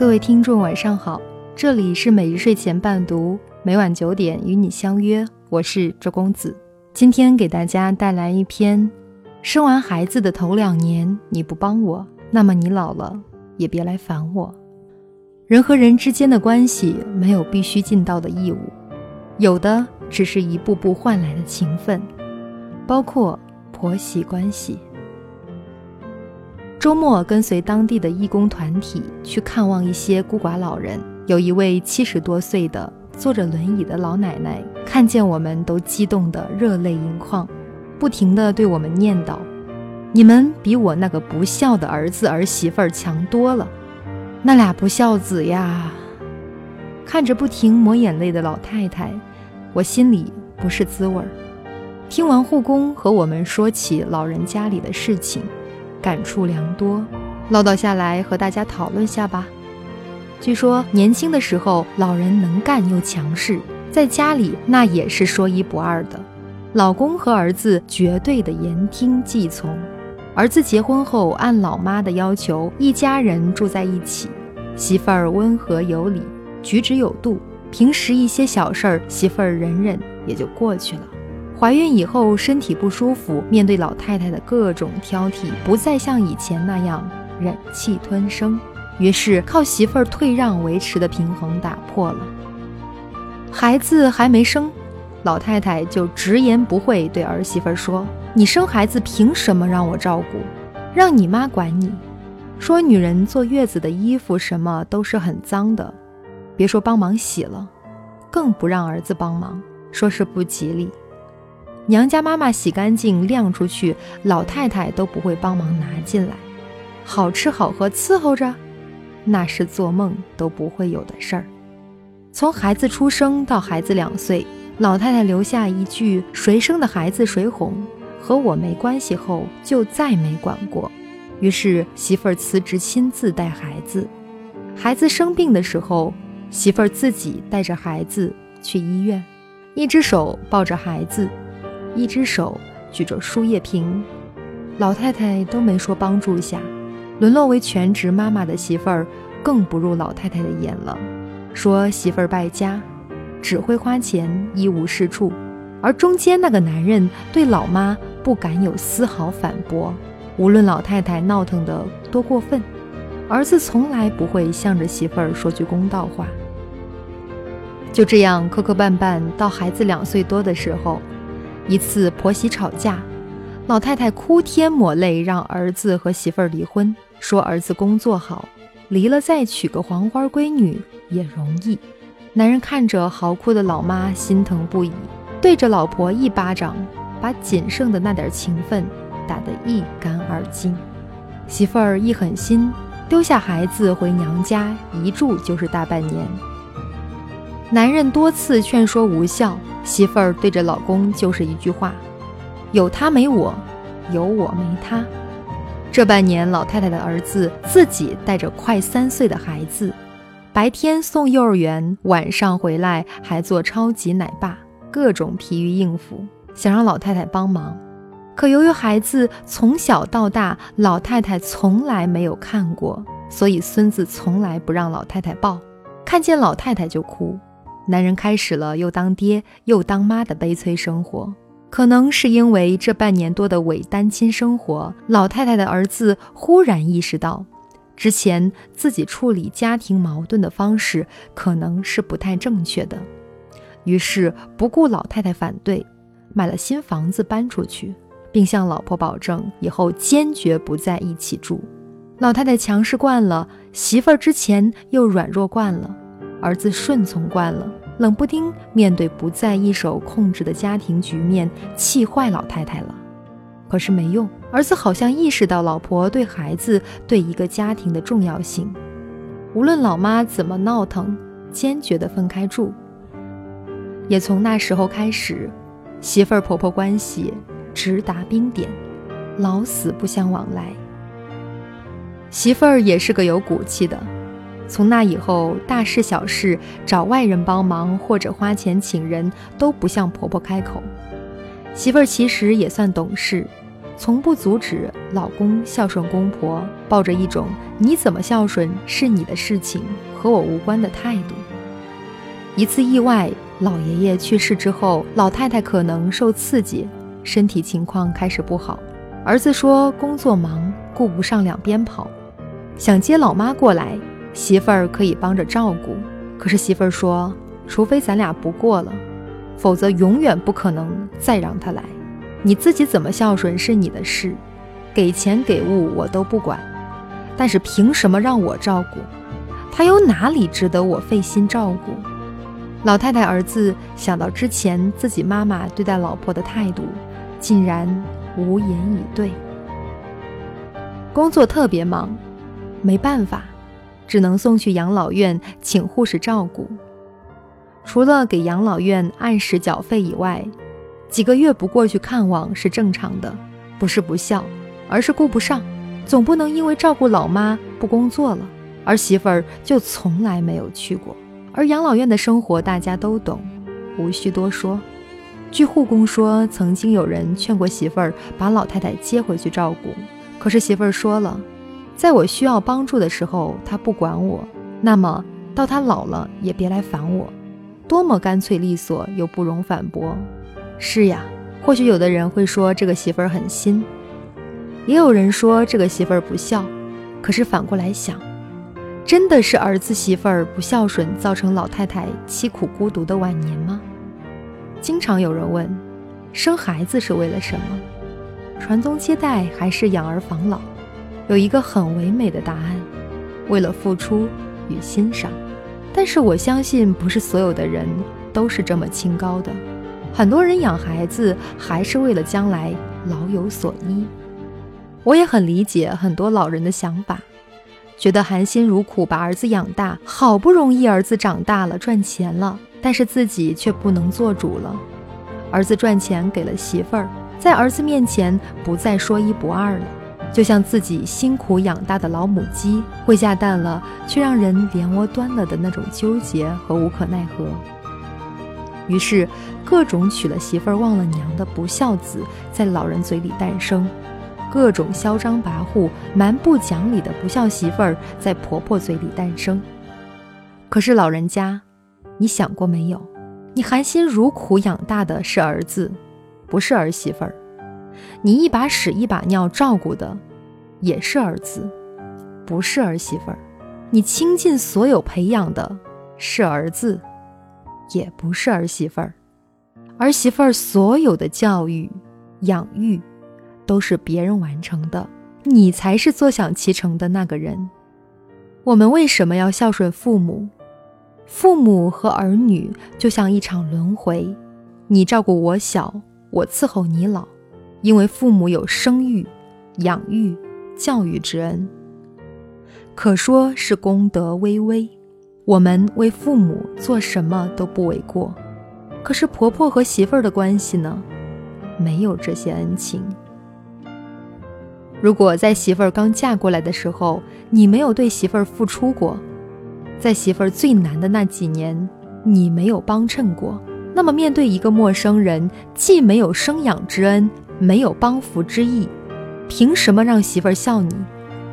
各位听众，晚上好，这里是每日睡前伴读，每晚九点与你相约，我是周公子。今天给大家带来一篇：生完孩子的头两年你不帮我，那么你老了也别来烦我。人和人之间的关系没有必须尽到的义务，有的只是一步步换来的情分，包括婆媳关系。周末跟随当地的义工团体去看望一些孤寡老人，有一位七十多岁的坐着轮椅的老奶奶，看见我们都激动得热泪盈眶，不停地对我们念叨：“你们比我那个不孝的儿子儿媳妇儿强多了，那俩不孝子呀！”看着不停抹眼泪的老太太，我心里不是滋味儿。听完护工和我们说起老人家里的事情。感触良多，唠叨下来和大家讨论下吧。据说年轻的时候，老人能干又强势，在家里那也是说一不二的。老公和儿子绝对的言听计从。儿子结婚后，按老妈的要求，一家人住在一起。媳妇儿温和有礼，举止有度，平时一些小事儿，媳妇儿忍忍也就过去了。怀孕以后身体不舒服，面对老太太的各种挑剔，不再像以前那样忍气吞声，于是靠媳妇儿退让维持的平衡打破了。孩子还没生，老太太就直言不讳对儿媳妇儿说：“你生孩子凭什么让我照顾？让你妈管你。说女人坐月子的衣服什么都是很脏的，别说帮忙洗了，更不让儿子帮忙，说是不吉利。”娘家妈妈洗干净晾出去，老太太都不会帮忙拿进来。好吃好喝伺候着，那是做梦都不会有的事儿。从孩子出生到孩子两岁，老太太留下一句“谁生的孩子谁哄，和我没关系”后，就再没管过。于是媳妇儿辞职亲自带孩子。孩子生病的时候，媳妇儿自己带着孩子去医院，一只手抱着孩子。一只手举着输液瓶，老太太都没说帮助下，沦落为全职妈妈的媳妇儿更不入老太太的眼了，说媳妇儿败家，只会花钱，一无是处。而中间那个男人对老妈不敢有丝毫反驳，无论老太太闹腾得多过分，儿子从来不会向着媳妇儿说句公道话。就这样磕磕绊绊到孩子两岁多的时候。一次婆媳吵架，老太太哭天抹泪，让儿子和媳妇儿离婚，说儿子工作好，离了再娶个黄花闺女也容易。男人看着嚎哭的老妈，心疼不已，对着老婆一巴掌，把仅剩的那点情分打得一干二净。媳妇儿一狠心，丢下孩子回娘家，一住就是大半年。男人多次劝说无效。媳妇儿对着老公就是一句话：“有他没我，有我没他。”这半年，老太太的儿子自己带着快三岁的孩子，白天送幼儿园，晚上回来还做超级奶爸，各种疲于应付，想让老太太帮忙。可由于孩子从小到大，老太太从来没有看过，所以孙子从来不让老太太抱，看见老太太就哭。男人开始了又当爹又当妈的悲催生活，可能是因为这半年多的伪单亲生活，老太太的儿子忽然意识到，之前自己处理家庭矛盾的方式可能是不太正确的，于是不顾老太太反对，买了新房子搬出去，并向老婆保证以后坚决不在一起住。老太太强势惯了，媳妇儿之前又软弱惯了。儿子顺从惯了，冷不丁面对不再一手控制的家庭局面，气坏老太太了。可是没用，儿子好像意识到老婆对孩子、对一个家庭的重要性。无论老妈怎么闹腾，坚决的分开住。也从那时候开始，媳妇儿婆婆关系直达冰点，老死不相往来。媳妇儿也是个有骨气的。从那以后，大事小事找外人帮忙或者花钱请人，都不向婆婆开口。媳妇儿其实也算懂事，从不阻止老公孝顺公婆，抱着一种你怎么孝顺是你的事情，和我无关的态度。一次意外，老爷爷去世之后，老太太可能受刺激，身体情况开始不好。儿子说工作忙，顾不上两边跑，想接老妈过来，媳妇儿可以帮着照顾。可是媳妇儿说，除非咱俩不过了，否则永远不可能再让他来。你自己怎么孝顺是你的事，给钱给物我都不管，但是凭什么让我照顾？他又哪里值得我费心照顾？老太太儿子想到之前自己妈妈对待老婆的态度，竟然无言以对。工作特别忙，没办法，只能送去养老院请护士照顾。除了给养老院按时缴费以外，几个月不过去看望是正常的，不是不孝，而是顾不上。总不能因为照顾老妈不工作了，儿媳妇儿就从来没有去过。而养老院的生活大家都懂，无需多说。据护工说，曾经有人劝过媳妇儿把老太太接回去照顾，可是媳妇儿说了，在我需要帮助的时候，他不管我，那么到他老了也别来烦我。多么干脆利索，又不容反驳。是呀，或许有的人会说这个媳妇儿狠心，也有人说这个媳妇儿不孝。可是反过来想，真的是儿子媳妇儿不孝顺，造成老太太凄苦孤独的晚年吗？经常有人问，生孩子是为了什么？传宗接代还是养儿防老？有一个很唯美的答案：为了付出与欣赏。但是我相信，不是所有的人都是这么清高的。很多人养孩子还是为了将来老有所依。我也很理解很多老人的想法，觉得含辛茹苦把儿子养大，好不容易儿子长大了赚钱了，但是自己却不能做主了。儿子赚钱给了媳妇儿，在儿子面前不再说一不二了，就像自己辛苦养大的老母鸡会下蛋了，却让人连窝端了的那种纠结和无可奈何。于是，各种娶了媳妇儿忘了娘的不孝子在老人嘴里诞生，各种嚣张跋扈、蛮不讲理的不孝媳妇儿在婆婆嘴里诞生。可是老人家，你想过没有？你含辛茹苦养大的是儿子，不是儿媳妇儿；你一把屎一把尿照顾的，也是儿子，不是儿媳妇儿；你倾尽所有培养的，是儿子。也不是儿媳妇儿，儿媳妇儿所有的教育、养育，都是别人完成的，你才是坐享其成的那个人。我们为什么要孝顺父母？父母和儿女就像一场轮回，你照顾我小，我伺候你老，因为父母有生育、养育、教育之恩，可说是功德微微。我们为父母做什么都不为过，可是婆婆和媳妇儿的关系呢？没有这些恩情。如果在媳妇儿刚嫁过来的时候，你没有对媳妇儿付出过，在媳妇儿最难的那几年，你没有帮衬过，那么面对一个陌生人，既没有生养之恩，没有帮扶之意，凭什么让媳妇儿孝你？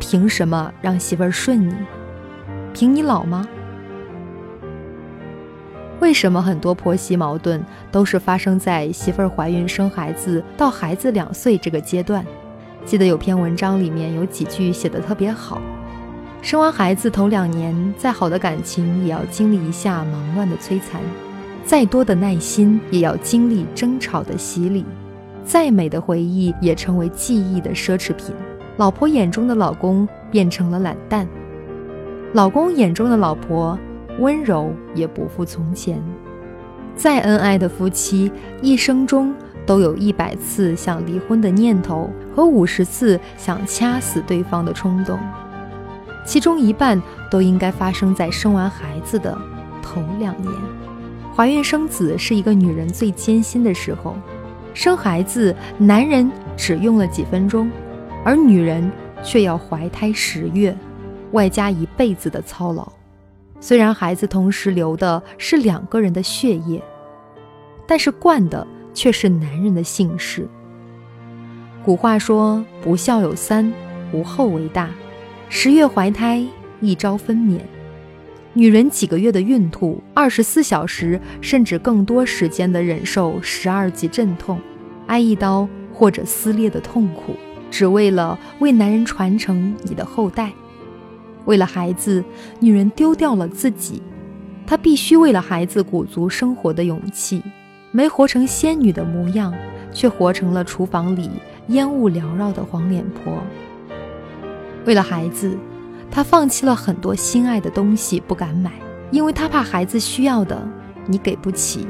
凭什么让媳妇儿顺你？凭你老吗？为什么很多婆媳矛盾都是发生在媳妇儿怀孕生孩子到孩子两岁这个阶段？记得有篇文章里面有几句写的特别好：生完孩子头两年，再好的感情也要经历一下忙乱的摧残，再多的耐心也要经历争吵的洗礼，再美的回忆也成为记忆的奢侈品。老婆眼中的老公变成了懒蛋，老公眼中的老婆。温柔也不复从前，再恩爱的夫妻，一生中都有一百次想离婚的念头和五十次想掐死对方的冲动，其中一半都应该发生在生完孩子的头两年。怀孕生子是一个女人最艰辛的时候，生孩子男人只用了几分钟，而女人却要怀胎十月，外加一辈子的操劳。虽然孩子同时流的是两个人的血液，但是惯的却是男人的姓氏。古话说：“不孝有三，无后为大。”十月怀胎，一朝分娩。女人几个月的孕吐，二十四小时甚至更多时间的忍受十二级阵痛、挨一刀或者撕裂的痛苦，只为了为男人传承你的后代。为了孩子，女人丢掉了自己，她必须为了孩子鼓足生活的勇气，没活成仙女的模样，却活成了厨房里烟雾缭绕的黄脸婆。为了孩子。他放弃了很多心爱的东西，不敢买，因为他怕孩子需要的你给不起，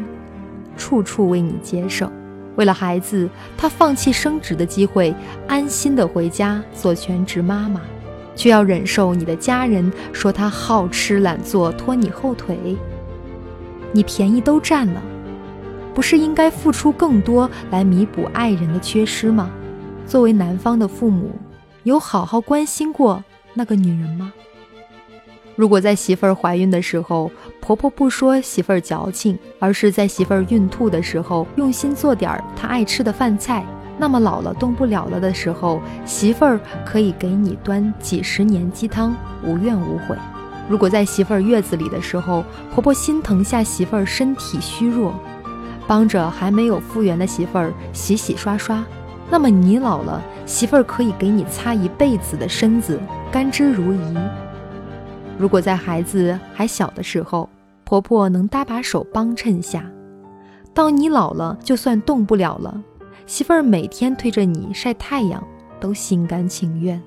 处处为你节省。为了孩子，他放弃升职的机会，安心的回家做全职妈妈，却要忍受你的家人说他好吃懒做，拖你后腿。你便宜都占了，不是应该付出更多来弥补爱人的缺失吗？作为男方的父母，有好好关心过？那个女人吗？如果在媳妇儿怀孕的时候，婆婆不说媳妇儿矫情，而是在媳妇儿孕吐的时候用心做点儿她爱吃的饭菜，那么老了动不了了的时候，媳妇儿可以给你端几十年鸡汤，无怨无悔。如果在媳妇儿月子里的时候，婆婆心疼下媳妇儿身体虚弱，帮着还没有复原的媳妇儿洗洗刷刷，那么你老了，媳妇儿可以给你擦一辈子的身子。甘之如饴。如果在孩子还小的时候，婆婆能搭把手帮衬下，到你老了，就算动不了了，媳妇儿每天推着你晒太阳，都心甘情愿。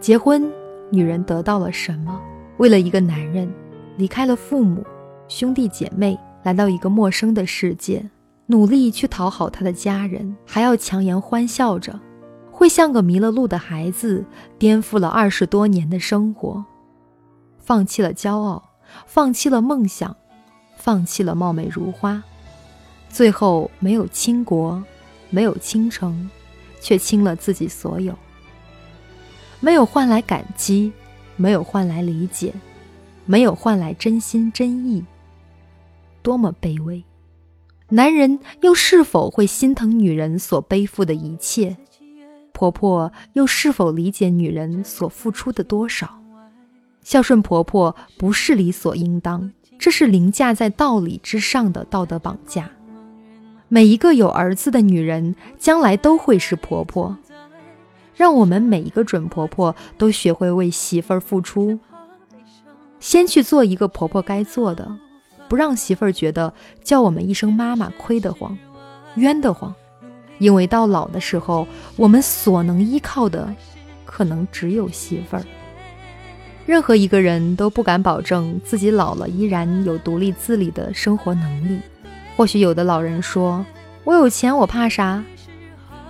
结婚，女人得到了什么？为了一个男人，离开了父母、兄弟姐妹，来到一个陌生的世界，努力去讨好他的家人，还要强颜欢笑着。会像个迷了路的孩子，颠覆了二十多年的生活，放弃了骄傲，放弃了梦想，放弃了貌美如花，最后没有倾国，没有倾城，却倾了自己所有。没有换来感激，没有换来理解，没有换来真心真意，多么卑微！男人又是否会心疼女人所背负的一切？婆婆又是否理解女人所付出的多少？孝顺婆婆不是理所应当，这是凌驾在道理之上的道德绑架。每一个有儿子的女人，将来都会是婆婆。让我们每一个准婆婆都学会为媳妇儿付出，先去做一个婆婆该做的，不让媳妇儿觉得叫我们一声妈妈亏得慌、冤得慌。因为到老的时候，我们所能依靠的，可能只有媳妇儿。任何一个人都不敢保证自己老了依然有独立自理的生活能力。或许有的老人说：“我有钱，我怕啥？”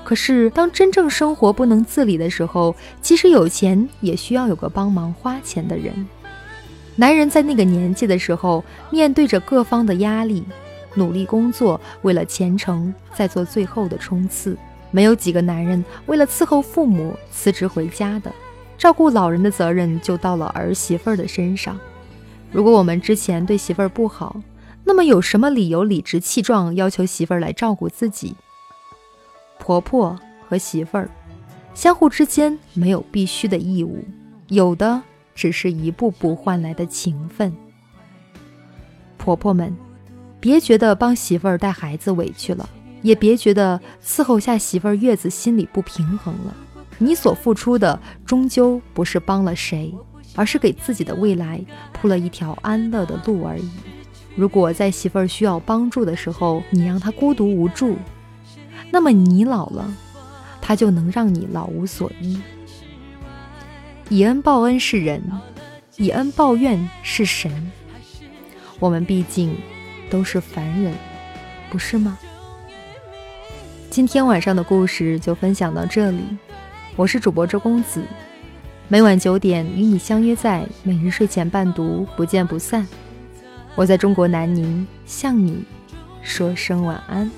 可是当真正生活不能自理的时候，即使有钱，也需要有个帮忙花钱的人。男人在那个年纪的时候，面对着各方的压力。努力工作，为了前程再做最后的冲刺。没有几个男人为了伺候父母辞职回家的，照顾老人的责任就到了儿媳妇儿的身上。如果我们之前对媳妇儿不好，那么有什么理由理直气壮要求媳妇儿来照顾自己？婆婆和媳妇儿相互之间没有必须的义务，有的只是一步步换来的情分。婆婆们。别觉得帮媳妇儿带孩子委屈了，也别觉得伺候下媳妇儿月子心里不平衡了。你所付出的终究不是帮了谁，而是给自己的未来铺了一条安乐的路而已。如果在媳妇儿需要帮助的时候，你让她孤独无助，那么你老了，她就能让你老无所依。以恩报恩是人，以恩报怨是神。我们毕竟。都是凡人，不是吗？今天晚上的故事就分享到这里，我是主播周公子，每晚九点与你相约在每日睡前伴读，不见不散。我在中国南宁向你说声晚安。